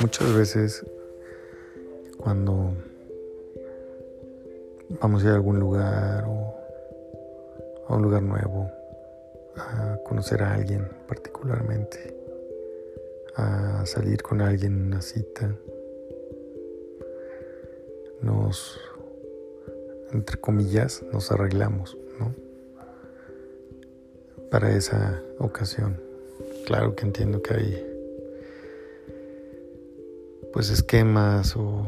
Muchas veces cuando vamos a ir a algún lugar o a un lugar nuevo, a conocer a alguien particularmente, a salir con alguien en una cita, nos, entre comillas, nos arreglamos, ¿no? Para esa ocasión. Claro que entiendo que hay pues esquemas o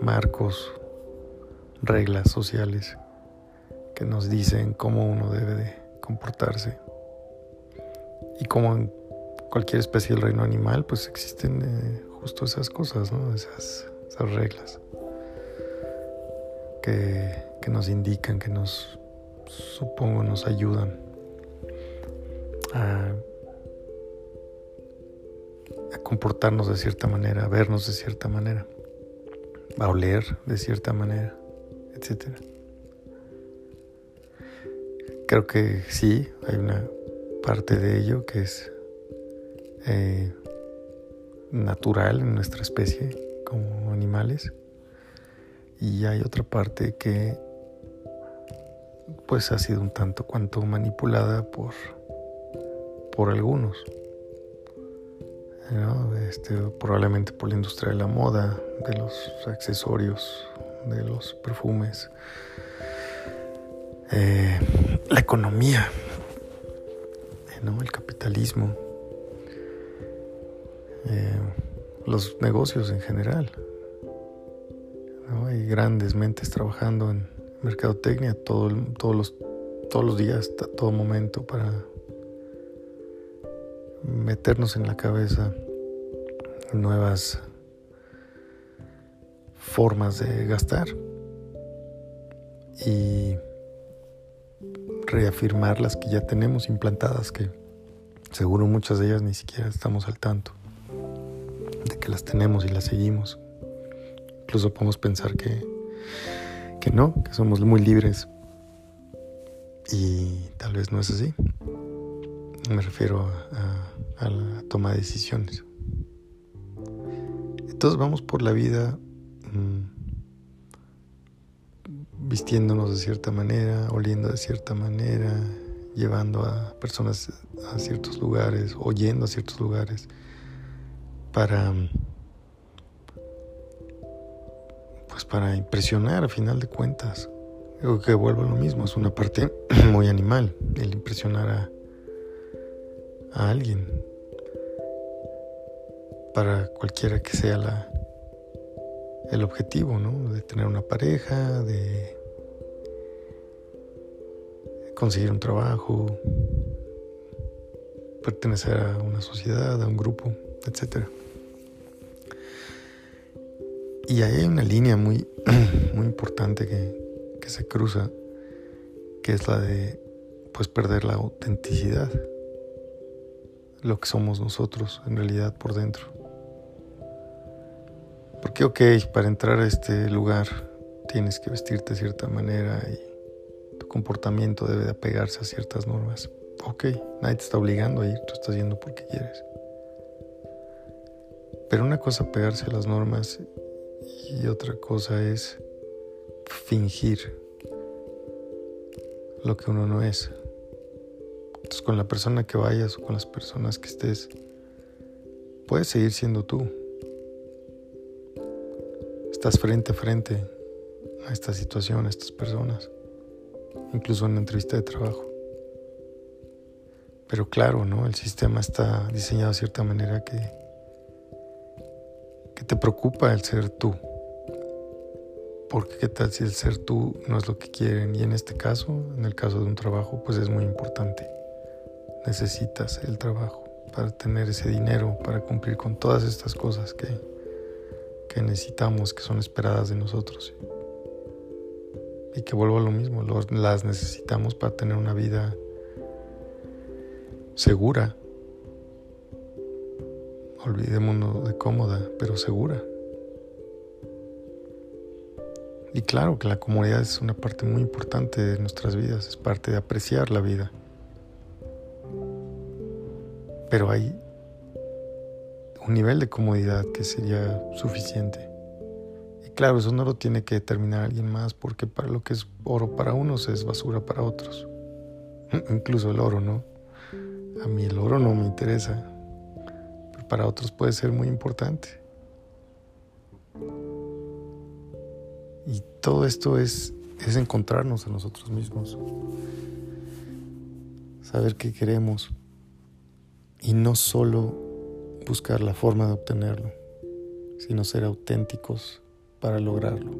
marcos, reglas sociales que nos dicen cómo uno debe de comportarse. Y como en cualquier especie del reino animal, pues existen eh, justo esas cosas, esas reglas que, que nos indican, que nos, supongo, nos ayudan a comportarnos de cierta manera, a vernos de cierta manera, a oler de cierta manera, etc. Creo que sí, hay una parte de ello que es eh, natural en nuestra especie como animales y hay otra parte que pues ha sido un tanto cuanto manipulada por por algunos este, probablemente por la industria de la moda, de los accesorios, de los perfumes, eh, la economía, el capitalismo, eh, los negocios en general. Hay grandes mentes trabajando en mercadotecnia todo, todos, los, todos los días, todo momento para meternos en la cabeza nuevas formas de gastar y reafirmar las que ya tenemos implantadas, que seguro muchas de ellas ni siquiera estamos al tanto de que las tenemos y las seguimos. Incluso podemos pensar que, que no, que somos muy libres y tal vez no es así. Me refiero a, la toma de decisiones. Entonces vamos por la vida mm, vistiéndonos de cierta manera, oliendo de cierta manera, llevando a personas a ciertos lugares, oyendo a ciertos lugares, para pues para impresionar a final de cuentas. Creo que vuelvo a lo mismo, es una parte muy animal el impresionar a, a alguien, para cualquiera que sea la, el objetivo, ¿no? De tener una pareja, de conseguir un trabajo, pertenecer a una sociedad, a un grupo, etc. Y ahí hay una línea muy, muy importante que, que se cruza, que es la de pues perder la autenticidad lo que somos nosotros en realidad por dentro. Porque, ok, para entrar a este lugar tienes que vestirte de cierta manera y tu comportamiento debe de apegarse a ciertas normas. Ok, nadie te está obligando a ir, tú estás yendo porque quieres. Pero una cosa es pegarse a las normas y otra cosa es fingir lo que uno no es. Entonces con la persona que vayas o con las personas que estés, puedes seguir siendo tú. Estás frente a frente a esta situación, a estas personas, incluso en una entrevista de trabajo. Pero claro, ¿no? El sistema está diseñado de cierta manera que, que te preocupa el ser tú. Porque qué tal si el ser tú no es lo que quieren. Y en este caso, en el caso de un trabajo, pues es muy importante necesitas el trabajo para tener ese dinero, para cumplir con todas estas cosas que, que necesitamos, que son esperadas de nosotros. Y que vuelvo a lo mismo, las necesitamos para tener una vida segura. Olvidémonos de cómoda, pero segura. Y claro que la comodidad es una parte muy importante de nuestras vidas, es parte de apreciar la vida pero hay un nivel de comodidad que sería suficiente. Y claro, eso no lo tiene que determinar alguien más, porque para lo que es oro para unos es basura para otros. Incluso el oro, ¿no? A mí el oro no me interesa, pero para otros puede ser muy importante. Y todo esto es, es encontrarnos a nosotros mismos, saber qué queremos y no solo buscar la forma de obtenerlo, sino ser auténticos para lograrlo.